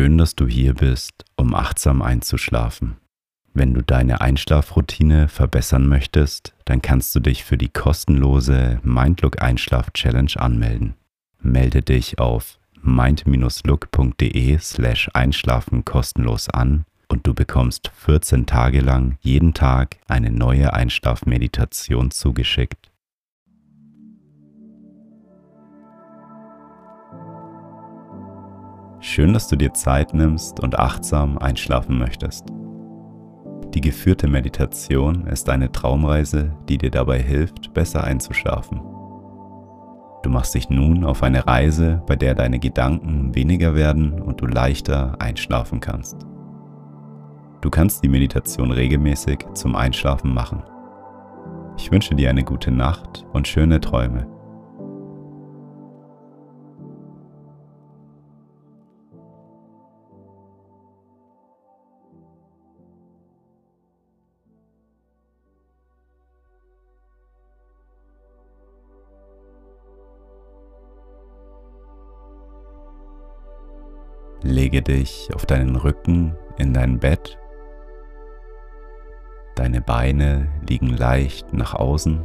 Schön, dass du hier bist, um achtsam einzuschlafen. Wenn du deine Einschlafroutine verbessern möchtest, dann kannst du dich für die kostenlose Mindlook Einschlaf Challenge anmelden. Melde dich auf mind-look.de slash einschlafen kostenlos an und du bekommst 14 Tage lang jeden Tag eine neue Einschlafmeditation zugeschickt. Schön, dass du dir Zeit nimmst und achtsam einschlafen möchtest. Die geführte Meditation ist eine Traumreise, die dir dabei hilft, besser einzuschlafen. Du machst dich nun auf eine Reise, bei der deine Gedanken weniger werden und du leichter einschlafen kannst. Du kannst die Meditation regelmäßig zum Einschlafen machen. Ich wünsche dir eine gute Nacht und schöne Träume. Lege dich auf deinen Rücken in dein Bett. Deine Beine liegen leicht nach außen.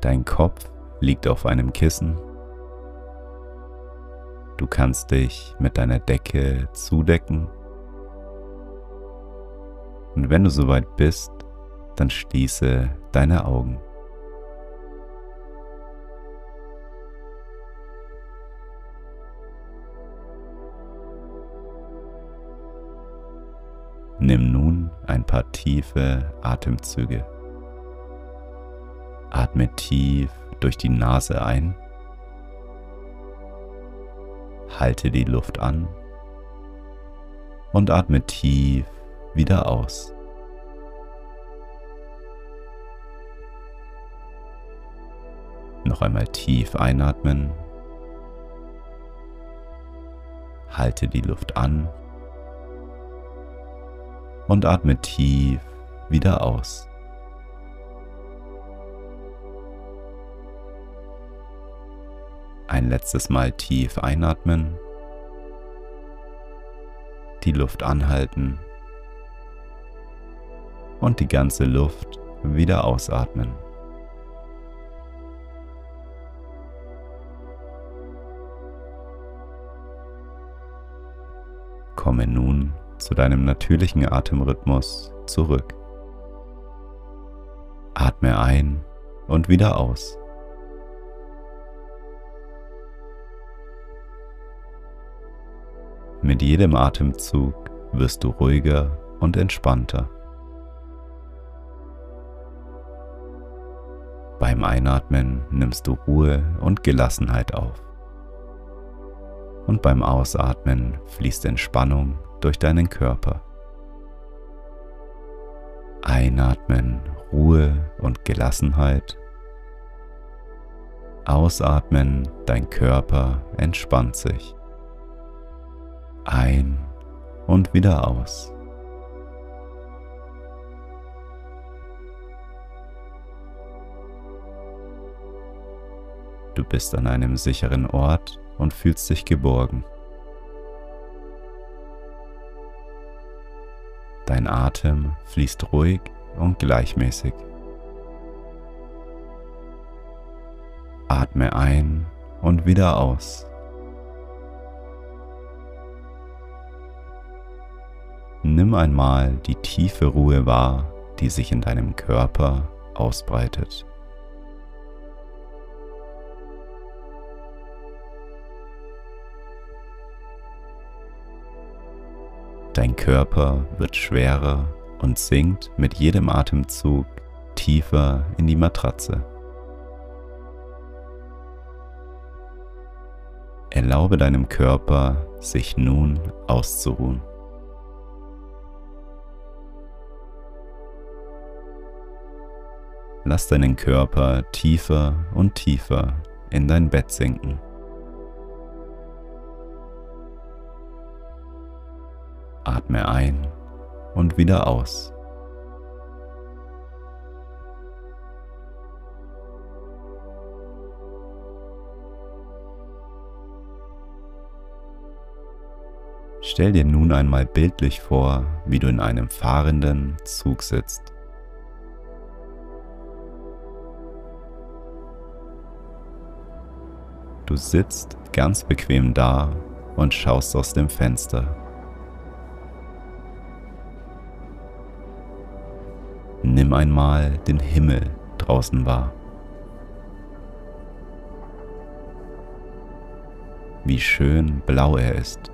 Dein Kopf liegt auf einem Kissen. Du kannst dich mit deiner Decke zudecken. Und wenn du soweit bist, dann schließe deine Augen. Ein paar tiefe Atemzüge. Atme tief durch die Nase ein. Halte die Luft an und atme tief wieder aus. Noch einmal tief einatmen. Halte die Luft an und atme tief wieder aus. Ein letztes Mal tief einatmen, die Luft anhalten und die ganze Luft wieder ausatmen. Komme nun zu deinem natürlichen Atemrhythmus zurück. Atme ein und wieder aus. Mit jedem Atemzug wirst du ruhiger und entspannter. Beim Einatmen nimmst du Ruhe und Gelassenheit auf. Und beim Ausatmen fließt Entspannung durch deinen Körper. Einatmen, Ruhe und Gelassenheit. Ausatmen, dein Körper entspannt sich. Ein und wieder aus. Du bist an einem sicheren Ort und fühlst dich geborgen. Dein Atem fließt ruhig und gleichmäßig. Atme ein und wieder aus. Nimm einmal die tiefe Ruhe wahr, die sich in deinem Körper ausbreitet. Dein Körper wird schwerer und sinkt mit jedem Atemzug tiefer in die Matratze. Erlaube deinem Körper, sich nun auszuruhen. Lass deinen Körper tiefer und tiefer in dein Bett sinken. Atme ein und wieder aus. Stell dir nun einmal bildlich vor, wie du in einem fahrenden Zug sitzt. Du sitzt ganz bequem da und schaust aus dem Fenster. Nimm einmal den Himmel draußen wahr. Wie schön blau er ist.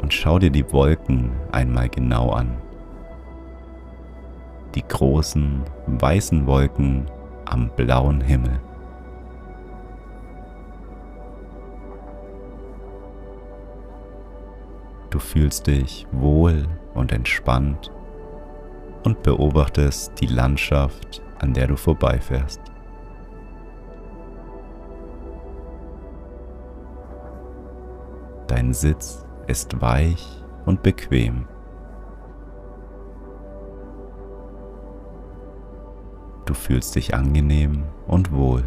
Und schau dir die Wolken einmal genau an. Die großen weißen Wolken am blauen Himmel. Du fühlst dich wohl und entspannt und beobachtest die Landschaft, an der du vorbeifährst. Dein Sitz ist weich und bequem. Du fühlst dich angenehm und wohl.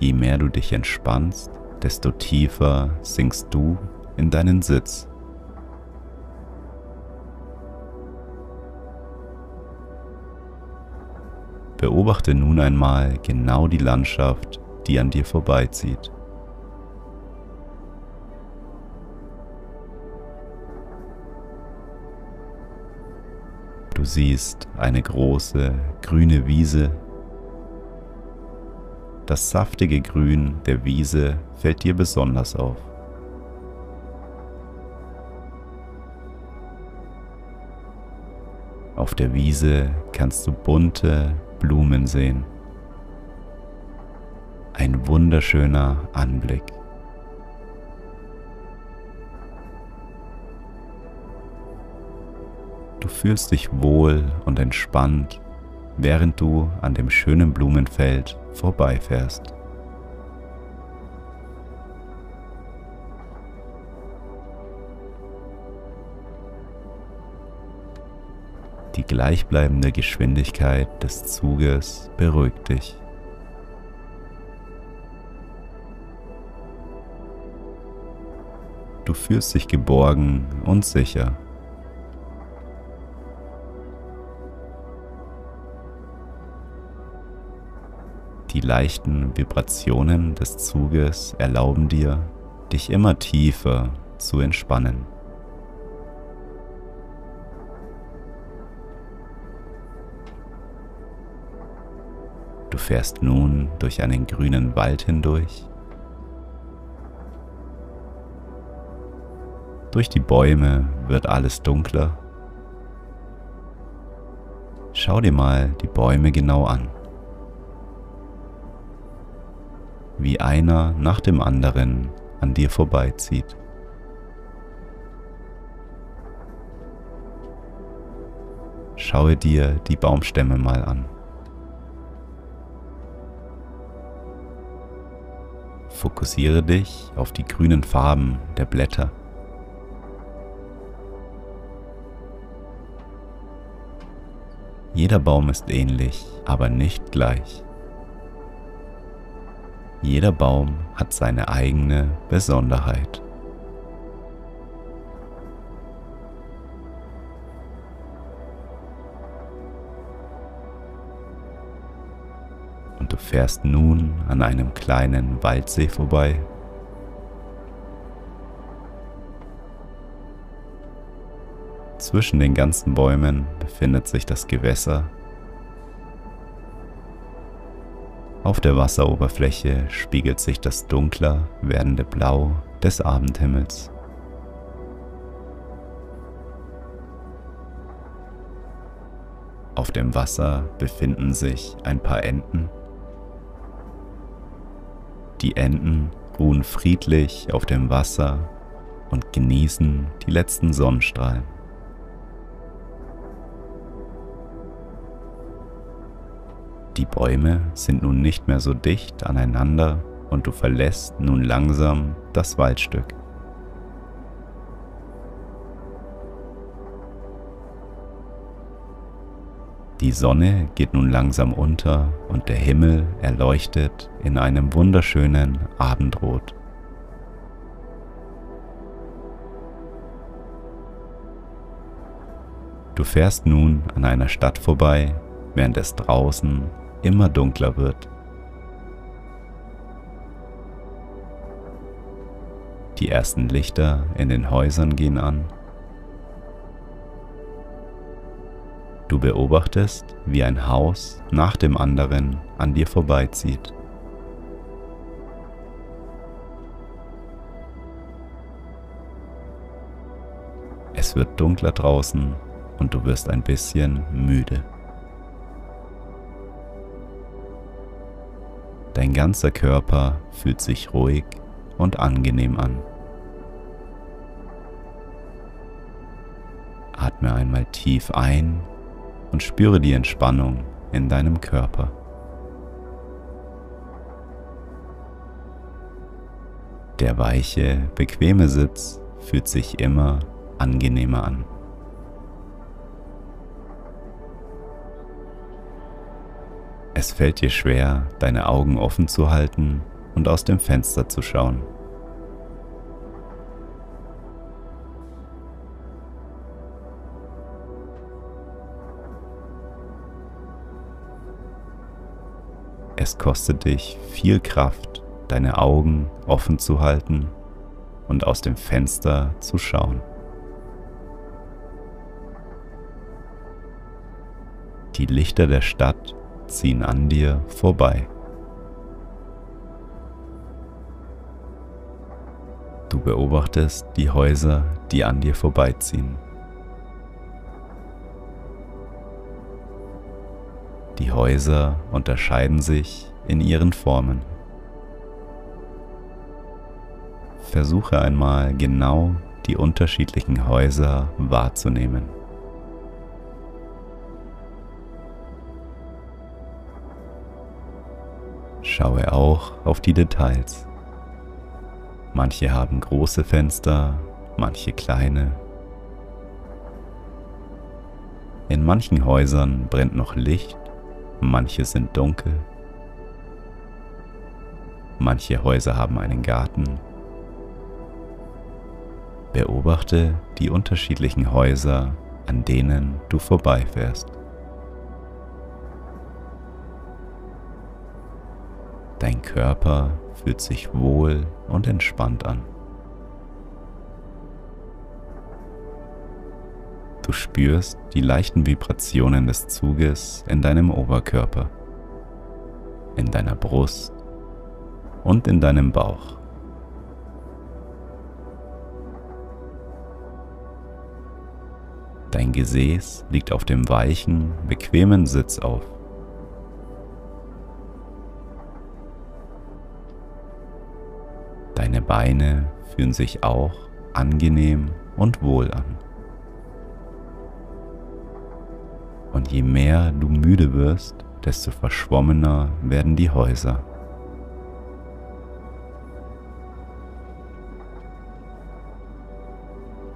Je mehr du dich entspannst, desto tiefer sinkst du in deinen Sitz. Beobachte nun einmal genau die Landschaft, die an dir vorbeizieht. Du siehst eine große grüne Wiese das saftige Grün der Wiese fällt dir besonders auf. Auf der Wiese kannst du bunte Blumen sehen. Ein wunderschöner Anblick. Du fühlst dich wohl und entspannt, während du an dem schönen Blumenfeld vorbeifährst. Die gleichbleibende Geschwindigkeit des Zuges beruhigt dich. Du fühlst dich geborgen und sicher. Die leichten Vibrationen des Zuges erlauben dir, dich immer tiefer zu entspannen. Du fährst nun durch einen grünen Wald hindurch. Durch die Bäume wird alles dunkler. Schau dir mal die Bäume genau an. Wie einer nach dem anderen an dir vorbeizieht. Schaue dir die Baumstämme mal an. Fokussiere dich auf die grünen Farben der Blätter. Jeder Baum ist ähnlich, aber nicht gleich. Jeder Baum hat seine eigene Besonderheit. Und du fährst nun an einem kleinen Waldsee vorbei. Zwischen den ganzen Bäumen befindet sich das Gewässer Auf der Wasseroberfläche spiegelt sich das dunkler werdende Blau des Abendhimmels. Auf dem Wasser befinden sich ein paar Enten. Die Enten ruhen friedlich auf dem Wasser und genießen die letzten Sonnenstrahlen. Die Bäume sind nun nicht mehr so dicht aneinander und du verlässt nun langsam das Waldstück. Die Sonne geht nun langsam unter und der Himmel erleuchtet in einem wunderschönen Abendrot. Du fährst nun an einer Stadt vorbei, während es draußen immer dunkler wird. Die ersten Lichter in den Häusern gehen an. Du beobachtest, wie ein Haus nach dem anderen an dir vorbeizieht. Es wird dunkler draußen und du wirst ein bisschen müde. Dein ganzer Körper fühlt sich ruhig und angenehm an. Atme einmal tief ein und spüre die Entspannung in deinem Körper. Der weiche, bequeme Sitz fühlt sich immer angenehmer an. Es fällt dir schwer, deine Augen offen zu halten und aus dem Fenster zu schauen. Es kostet dich viel Kraft, deine Augen offen zu halten und aus dem Fenster zu schauen. Die Lichter der Stadt ziehen an dir vorbei. Du beobachtest die Häuser, die an dir vorbeiziehen. Die Häuser unterscheiden sich in ihren Formen. Versuche einmal genau die unterschiedlichen Häuser wahrzunehmen. Schaue auch auf die Details. Manche haben große Fenster, manche kleine. In manchen Häusern brennt noch Licht, manche sind dunkel. Manche Häuser haben einen Garten. Beobachte die unterschiedlichen Häuser, an denen du vorbeifährst. Dein Körper fühlt sich wohl und entspannt an. Du spürst die leichten Vibrationen des Zuges in deinem Oberkörper, in deiner Brust und in deinem Bauch. Dein Gesäß liegt auf dem weichen, bequemen Sitz auf. Beine fühlen sich auch angenehm und wohl an. Und je mehr du müde wirst, desto verschwommener werden die Häuser.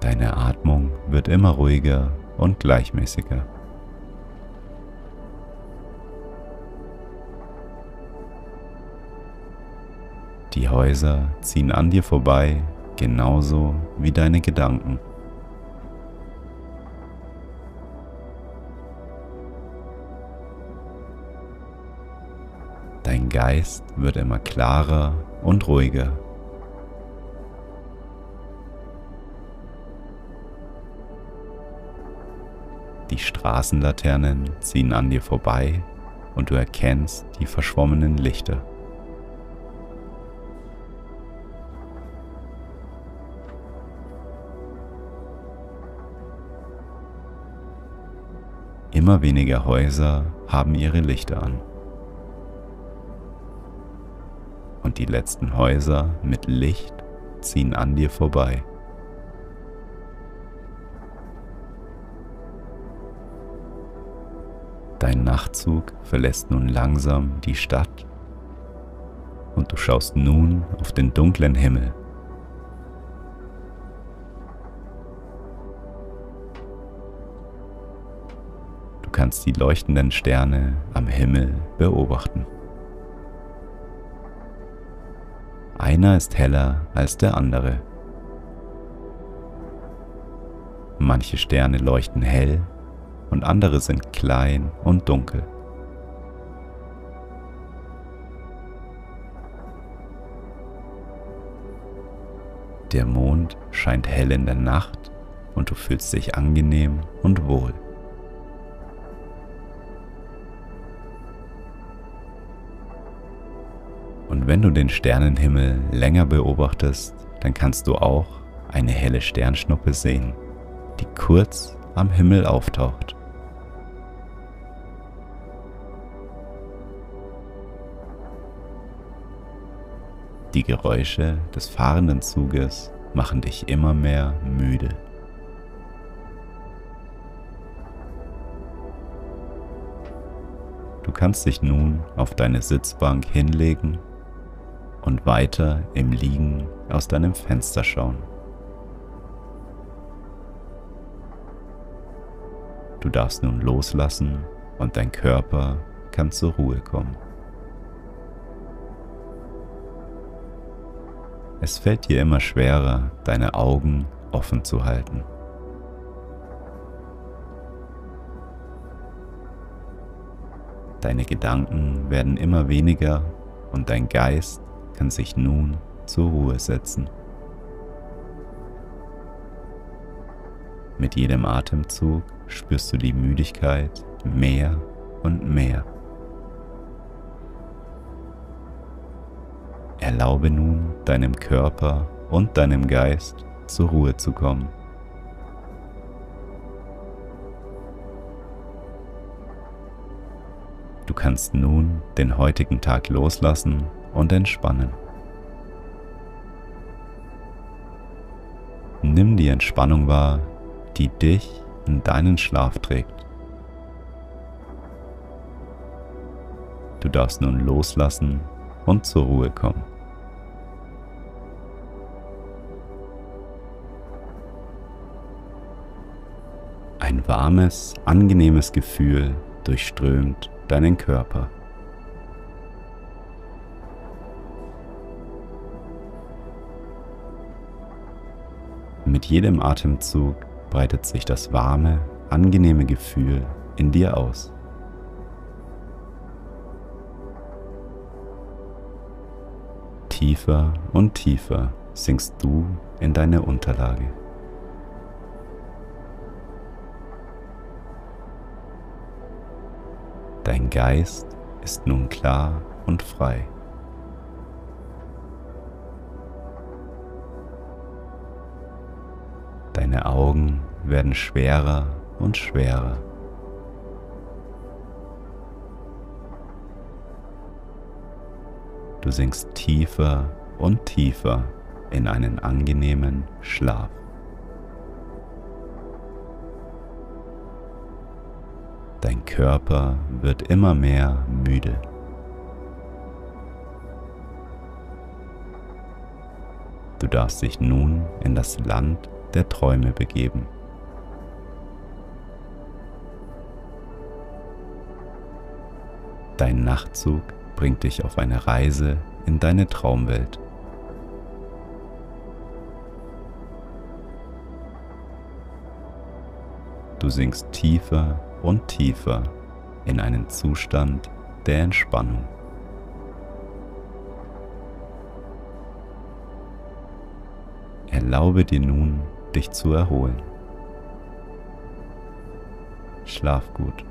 Deine Atmung wird immer ruhiger und gleichmäßiger. Häuser ziehen an dir vorbei, genauso wie deine Gedanken. Dein Geist wird immer klarer und ruhiger. Die Straßenlaternen ziehen an dir vorbei und du erkennst die verschwommenen Lichter. Immer weniger Häuser haben ihre Lichter an. Und die letzten Häuser mit Licht ziehen an dir vorbei. Dein Nachtzug verlässt nun langsam die Stadt und du schaust nun auf den dunklen Himmel. Kannst die leuchtenden Sterne am Himmel beobachten. Einer ist heller als der andere. Manche Sterne leuchten hell und andere sind klein und dunkel. Der Mond scheint hell in der Nacht und du fühlst dich angenehm und wohl. Und wenn du den Sternenhimmel länger beobachtest, dann kannst du auch eine helle Sternschnuppe sehen, die kurz am Himmel auftaucht. Die Geräusche des fahrenden Zuges machen dich immer mehr müde. Du kannst dich nun auf deine Sitzbank hinlegen und weiter im Liegen aus deinem Fenster schauen. Du darfst nun loslassen und dein Körper kann zur Ruhe kommen. Es fällt dir immer schwerer, deine Augen offen zu halten. Deine Gedanken werden immer weniger und dein Geist kann sich nun zur Ruhe setzen. Mit jedem Atemzug spürst du die Müdigkeit mehr und mehr. Erlaube nun deinem Körper und deinem Geist zur Ruhe zu kommen. Du kannst nun den heutigen Tag loslassen und entspannen. Nimm die Entspannung wahr, die dich in deinen Schlaf trägt. Du darfst nun loslassen und zur Ruhe kommen. Ein warmes, angenehmes Gefühl durchströmt deinen Körper. Mit jedem Atemzug breitet sich das warme, angenehme Gefühl in dir aus. Tiefer und tiefer sinkst du in deine Unterlage. Dein Geist ist nun klar und frei. Werden schwerer und schwerer. Du sinkst tiefer und tiefer in einen angenehmen Schlaf. Dein Körper wird immer mehr müde. Du darfst dich nun in das Land der Träume begeben. Dein Nachtzug bringt dich auf eine Reise in deine Traumwelt. Du sinkst tiefer und tiefer in einen Zustand der Entspannung. Erlaube dir nun, dich zu erholen. Schlaf gut.